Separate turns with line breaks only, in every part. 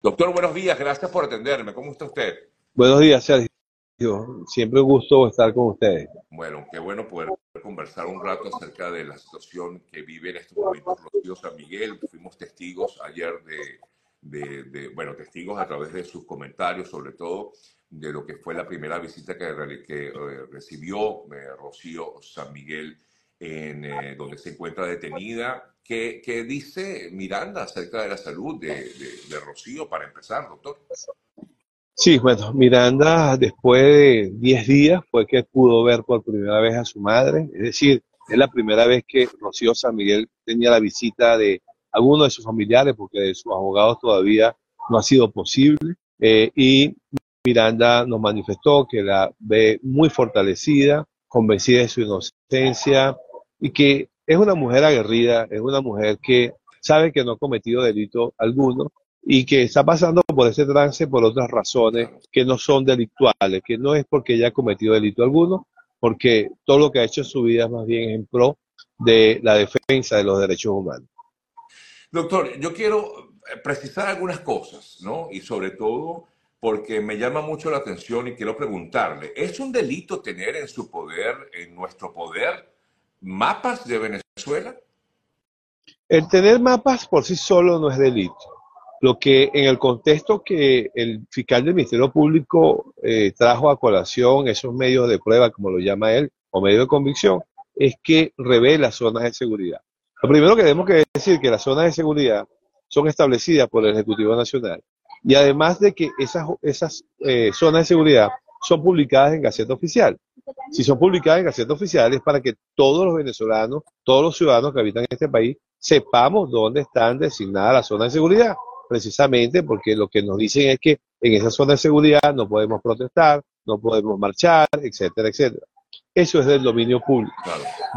Doctor, buenos días, gracias por atenderme. ¿Cómo está usted?
Buenos días, Sergio. Siempre un gusto estar con ustedes.
Bueno, qué bueno poder conversar un rato acerca de la situación que vive en estos momentos Rocío San Miguel. Fuimos testigos ayer de, de, bueno, testigos a través de sus comentarios, sobre todo de lo que fue la primera visita que, que eh, recibió eh, Rocío San Miguel, en, eh, donde se encuentra detenida. ¿Qué, ¿Qué, dice Miranda acerca de la salud de, de, Rocío para empezar, doctor?
Sí, bueno, Miranda después de 10 días fue que pudo ver por primera vez a su madre, es decir, es la primera vez que Rocío San Miguel tenía la visita de alguno de sus familiares, porque de sus abogados todavía no ha sido posible. y Miranda nos manifestó que la ve muy fortalecida, convencida de su inocencia y que es una mujer aguerrida, es una mujer que sabe que no ha cometido delito alguno y que está pasando por ese trance por otras razones que no son delictuales, que no es porque ella ha cometido delito alguno, porque todo lo que ha hecho en su vida es más bien en pro de la defensa de los derechos humanos.
Doctor, yo quiero precisar algunas cosas, ¿no? Y sobre todo porque me llama mucho la atención y quiero preguntarle, ¿es un delito tener en su poder, en nuestro poder, mapas de Venezuela?
El tener mapas por sí solo no es delito. Lo que en el contexto que el fiscal del Ministerio Público eh, trajo a colación, esos medios de prueba, como lo llama él, o medios de convicción, es que revela zonas de seguridad. Lo primero que tenemos que decir que las zonas de seguridad son establecidas por el Ejecutivo Nacional y además de que esas, esas eh, zonas de seguridad son publicadas en Gaceta Oficial. Si son publicadas en Gaceta Oficial es para que todos los venezolanos, todos los ciudadanos que habitan en este país, sepamos dónde están designadas las zonas de seguridad. Precisamente porque lo que nos dicen es que en esa zona de seguridad no podemos protestar, no podemos marchar, etcétera, etcétera. Eso es del dominio público.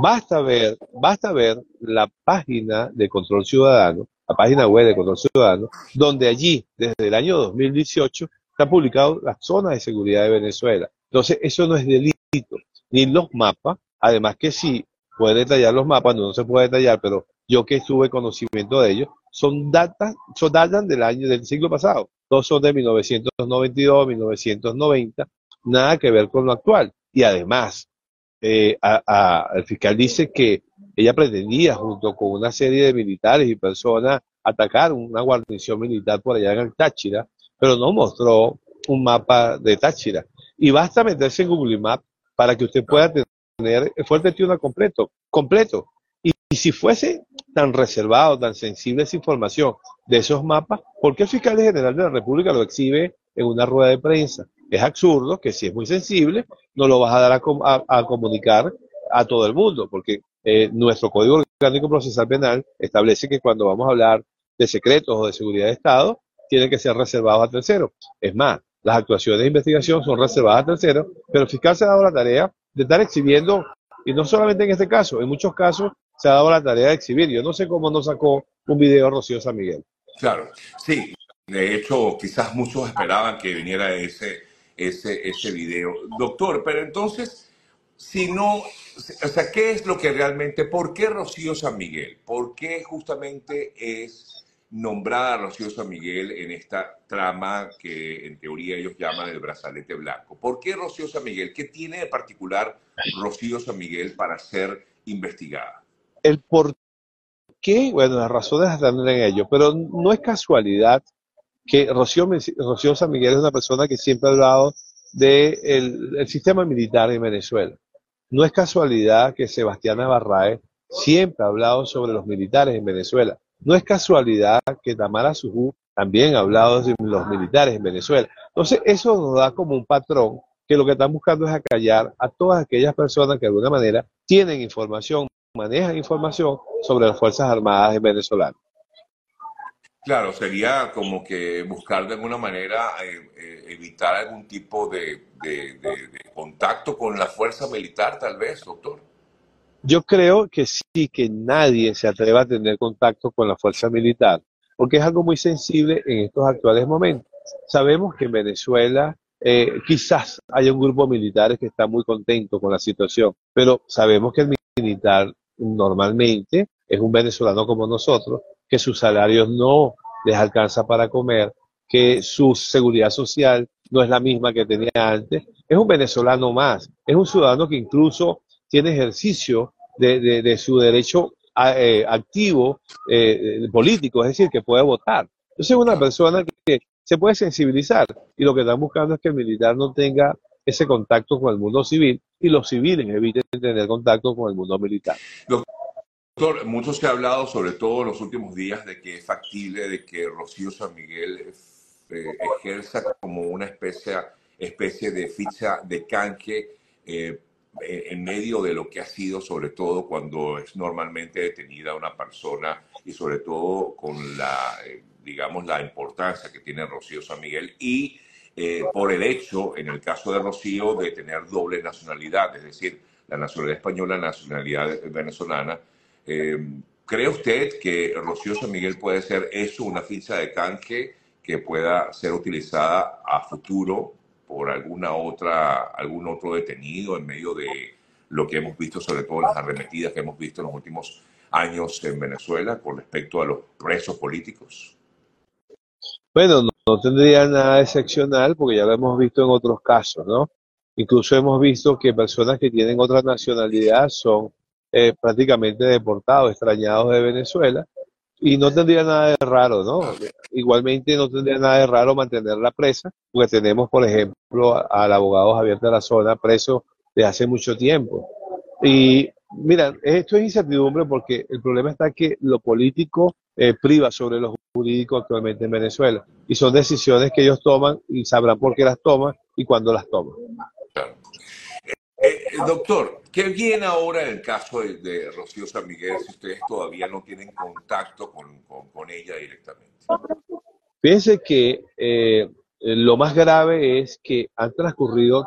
Basta ver, basta ver la página de control ciudadano la página web de Control Ciudadano, donde allí, desde el año 2018, está publicado las zonas de seguridad de Venezuela. Entonces, eso no es delito, ni los mapas, además que sí, puede detallar los mapas, no, se puede detallar, pero yo que estuve conocimiento de ellos, son datas, son datas del año, del siglo pasado. Todos son de 1992, 1990, nada que ver con lo actual. Y además, eh, el fiscal dice que ella pretendía, junto con una serie de militares y personas, atacar una guarnición militar por allá en el Táchira, pero no mostró un mapa de Táchira. Y basta meterse en Google Maps para que usted pueda tener el Fuerte Tiuna completo, completo. Y, si fuese tan reservado, tan sensible esa información de esos mapas, ¿por qué el fiscal general de la República lo exhibe en una rueda de prensa? Es absurdo que si es muy sensible, no lo vas a dar a, a comunicar a todo el mundo, porque eh, nuestro Código Orgánico Procesal Penal establece que cuando vamos a hablar de secretos o de seguridad de Estado, tienen que ser reservados a terceros. Es más, las actuaciones de investigación son reservadas a terceros, pero el fiscal se ha dado la tarea de estar exhibiendo, y no solamente en este caso, en muchos casos se ha dado la tarea de exhibir. Yo no sé cómo no sacó un video Rocío San Miguel.
Claro, sí. De hecho, quizás muchos esperaban que viniera ese, ese, ese video. Doctor, pero entonces, si no, o sea, ¿qué es lo que realmente, por qué Rocío San Miguel? ¿Por qué justamente es nombrada Rocío San Miguel en esta trama que en teoría ellos llaman el brazalete blanco? ¿Por qué Rocío San Miguel? ¿Qué tiene de particular Rocío San Miguel para ser investigada?
El por qué, bueno, las razones están en ello, pero no es casualidad que Rocío, Rocío San Miguel es una persona que siempre ha hablado del de sistema militar en Venezuela. No es casualidad que Sebastián Navarrae siempre ha hablado sobre los militares en Venezuela. No es casualidad que Tamara Sujú también ha hablado de los militares en Venezuela. Entonces, eso nos da como un patrón que lo que están buscando es acallar a todas aquellas personas que de alguna manera tienen información, manejan información sobre las Fuerzas Armadas venezolanas.
Claro, sería como que buscar de alguna manera eh, eh, evitar algún tipo de, contacto con la fuerza militar, tal vez, doctor.
Yo creo que sí, que nadie se atreva a tener contacto con la fuerza militar, porque es algo muy sensible en estos actuales momentos. Sabemos que en Venezuela eh, quizás haya un grupo de militares que está muy contento con la situación, pero sabemos que el militar normalmente es un venezolano como nosotros que sus salarios no les alcanza para comer, que su seguridad social no es la misma que tenía antes. Es un venezolano más, es un ciudadano que incluso tiene ejercicio de, su derecho eh, activo eh, político, es decir, que puede votar. Entonces es una persona que se puede sensibilizar y lo que están buscando es que el militar no tenga ese contacto con el mundo civil y los civiles eviten tener contacto con el mundo militar.
Doctor, mucho se ha hablado, sobre todo en los últimos días, de que es factible de que Rocío San Miguel eh, ejerza como una especie, especie de ficha de canje eh, en medio de lo que ha sido, sobre todo cuando es normalmente detenida una persona y sobre todo con la, eh, digamos, la importancia que tiene Rocío San Miguel y por el hecho, en el caso de Rocío, de tener doble nacionalidad, es decir, la nacionalidad española, la nacionalidad venezolana. Eh, ¿Cree usted que Rocío San Miguel puede ser eso, una ficha de canje que pueda ser utilizada a futuro por alguna otra, algún otro detenido en medio de lo que hemos visto, sobre todo las arremetidas que hemos visto en los últimos años en Venezuela con respecto a los presos políticos?
Bueno, no, tendría nada excepcional porque ya lo hemos visto en otros casos, ¿no? Incluso hemos visto que personas que tienen otra nacionalidad son eh, prácticamente deportados, extrañados de Venezuela, y no tendría nada de raro, ¿no? Igualmente no tendría nada de raro mantener la presa, porque tenemos, por ejemplo, al abogado Javier de la Zona preso de hace mucho tiempo. Y mira, esto es incertidumbre porque el problema está que lo político eh, priva sobre lo jurídico actualmente en Venezuela. Y son decisiones que ellos toman y sabrán por qué las toman y cuándo las toman.
Eh, eh, doctor, ¿qué viene ahora en el caso de, Rocío San Miguel si ustedes todavía no tienen contacto con, ella directamente?
Fíjense que eh, lo más grave es que han transcurrido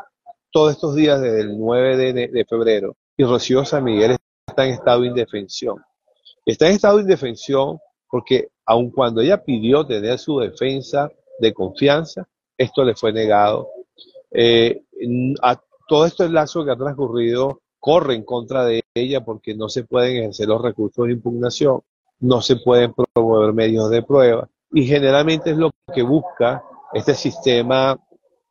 todos estos días desde el 9 de, de, febrero y Rocío San Miguel está en estado de indefensión. Está en estado de indefensión porque aun cuando ella pidió tener su defensa de confianza, esto le fue negado. Eh, a todo este lazo que ha transcurrido corre en contra de ella porque no se pueden ejercer los recursos de impugnación, no se pueden promover medios de prueba y generalmente es lo que busca este sistema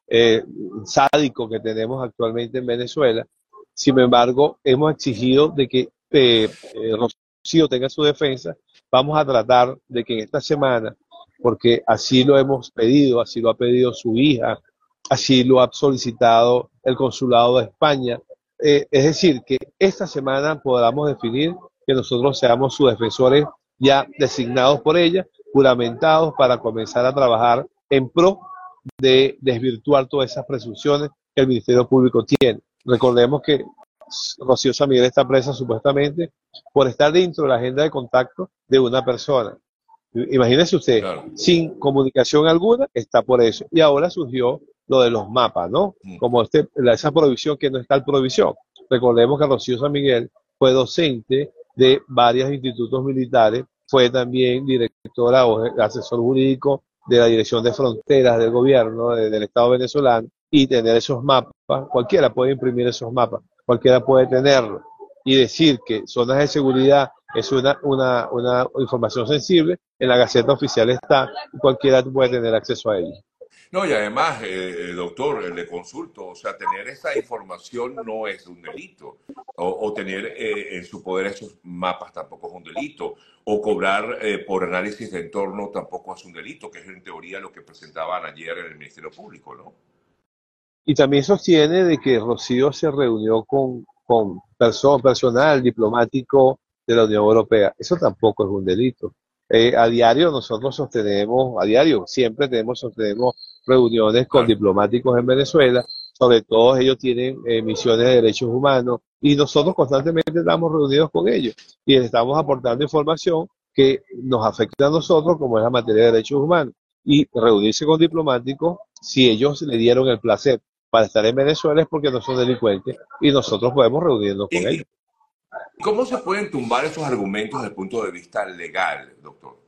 eh, sádico que tenemos actualmente en Venezuela. Sin embargo, hemos exigido de que eh, eh, Rocío tenga su defensa. Vamos a tratar de que en esta semana, porque así lo hemos pedido, así lo ha pedido su hija, así lo ha solicitado el Consulado de España. Eh, es decir, que esta semana podamos definir que nosotros seamos sus defensores ya designados por ella, juramentados para comenzar a trabajar en pro de desvirtuar todas esas presunciones que el Ministerio Público tiene. Recordemos que Rocío Samir está presa supuestamente por estar dentro de la agenda de contacto de una persona. Imagínese usted, sin comunicación alguna, está por eso. Y ahora surgió lo de los mapas, ¿no? Mm. Como este, esa prohibición que no está en prohibición. Recordemos que Rocío San Miguel fue docente de varios institutos militares, fue también directora o asesor jurídico de la Dirección de Fronteras del gobierno del Estado venezolano y tener esos mapas, cualquiera puede imprimir esos mapas, cualquiera puede tenerlo y decir que zonas de seguridad es una, una, una información sensible, en la Gaceta Oficial está y cualquiera puede tener acceso a ella.
No, y además, eh, doctor, le consulto, o sea, tener esa información no es un delito, o, tener eh, en su poder esos mapas tampoco es un delito, o cobrar eh, por análisis de entorno tampoco es un delito, que es en teoría lo que presentaban ayer en el Ministerio Público, ¿no?
Y también sostiene de que Rocío se reunió con, con personal diplomático de la Unión Europea. Eso tampoco es un delito. Eh, a diario nosotros sostenemos, a diario siempre tenemos, sostenemos reuniones con diplomáticos en Venezuela, sobre todo ellos tienen eh, misiones de derechos humanos y nosotros constantemente estamos reunidos con ellos y les estamos aportando información que nos afecta a nosotros como es la materia de derechos humanos y reunirse con diplomáticos si ellos le dieron el placer para estar en Venezuela es porque no son delincuentes y nosotros podemos reunirnos con ellos.
¿Cómo se pueden tumbar esos argumentos desde el punto de vista legal, doctor?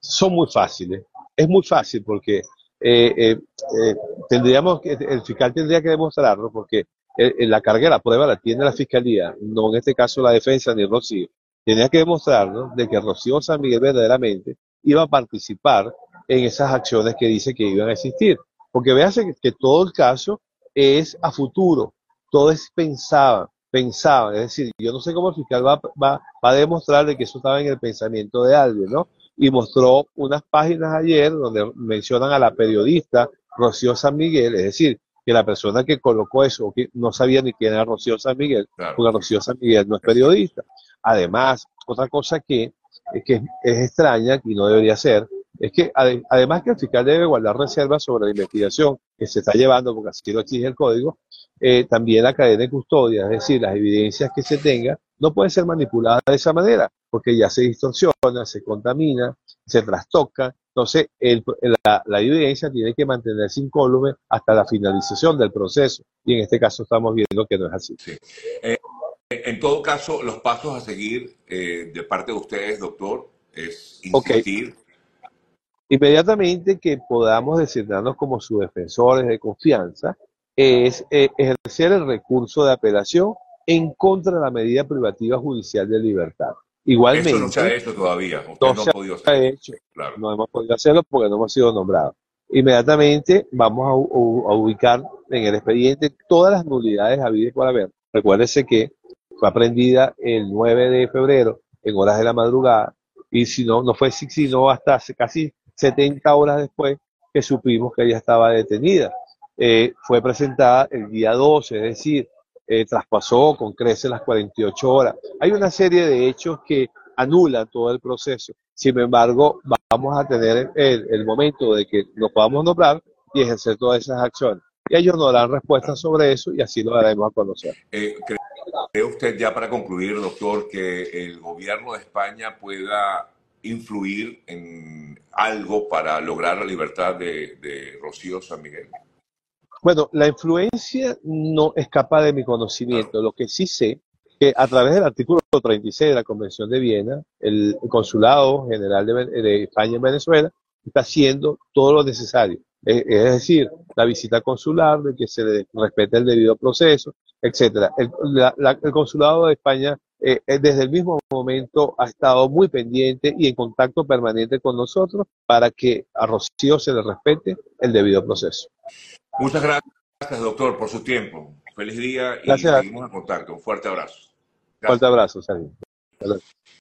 Son muy fáciles. Es muy fácil porque eh, eh, eh, tendríamos que, el fiscal tendría que demostrarlo porque la carga de la prueba la tiene la fiscalía, no en este caso la defensa ni Rocío. Tenía que demostrarlo de que Rocío San Miguel verdaderamente iba a participar en esas acciones que dice que iban a existir. Porque véase que, que todo el caso es a futuro, todo es pensado, pensaba, es decir, yo no sé cómo el fiscal va, va, va a demostrar de que eso estaba en el pensamiento de alguien, ¿no? Y mostró unas páginas ayer donde mencionan a la periodista Rocío San Miguel, es decir, que la persona que colocó eso que no sabía ni quién era Rocío San Miguel,
Claro.
porque Rocío San Miguel no es periodista. Además, otra cosa que, que es, es extraña y no debería ser, es que ade- además que el fiscal debe guardar reservas sobre la investigación que se está llevando, porque así lo exige el código, eh, también la cadena de custodia, es decir, las evidencias que se tenga, no pueden ser manipuladas de esa manera, porque ya se distorsiona, se contamina, se trastoca. Entonces, el- la, la evidencia tiene que mantenerse incólume hasta la finalización del proceso. Y en este caso estamos viendo que no es así.
Sí. Eh, en todo caso, los pasos a seguir eh, de parte de ustedes, doctor, es insistir.
Inmediatamente que podamos designarnos como sus defensores de confianza, es eh, ejercer el recurso de apelación en contra de la medida privativa judicial de libertad. Igualmente,
Eso no se ha hecho todavía. Usted
no
no,
se
ha podido
hecho.
Claro.
no hemos podido hacerlo porque no hemos sido nombrados. Inmediatamente vamos a, ubicar en el expediente todas las nulidades habidas por haber. Recuérdese que fue aprendida el 9 de febrero en horas de la madrugada y si no, no fue si- sino hasta casi 70 horas después que supimos que ella estaba detenida. Eh, fue presentada el día 12, es decir, eh, traspasó con crece las 48 horas. Hay una serie de hechos que anulan todo el proceso. Sin embargo, vamos a tener el, el momento de que nos podamos nombrar y ejercer todas esas acciones. Y ellos nos darán respuestas sobre eso y así lo daremos a conocer.
Eh, ¿cree- ¿Cree usted, ya para concluir, doctor, que el gobierno de España pueda influir en algo para lograr la libertad de, de Rocío San Miguel?
Bueno, la influencia no escapa de mi conocimiento. Lo que sí sé que a través del artículo 36 de la Convención de Viena, el Consulado General de, España en Venezuela está haciendo todo lo necesario. Es, es decir, la visita consular, de que se le respete el debido proceso, etcétera. El, la- el Consulado de España eh, eh, desde el mismo momento ha estado muy pendiente y en contacto permanente con nosotros para que a Rocío se le respete el debido proceso.
Muchas gracias, doctor, por su tiempo. Feliz día y
Gracias.
seguimos en contacto. Un fuerte abrazo. Gracias.
Fuerte abrazo, Sergio.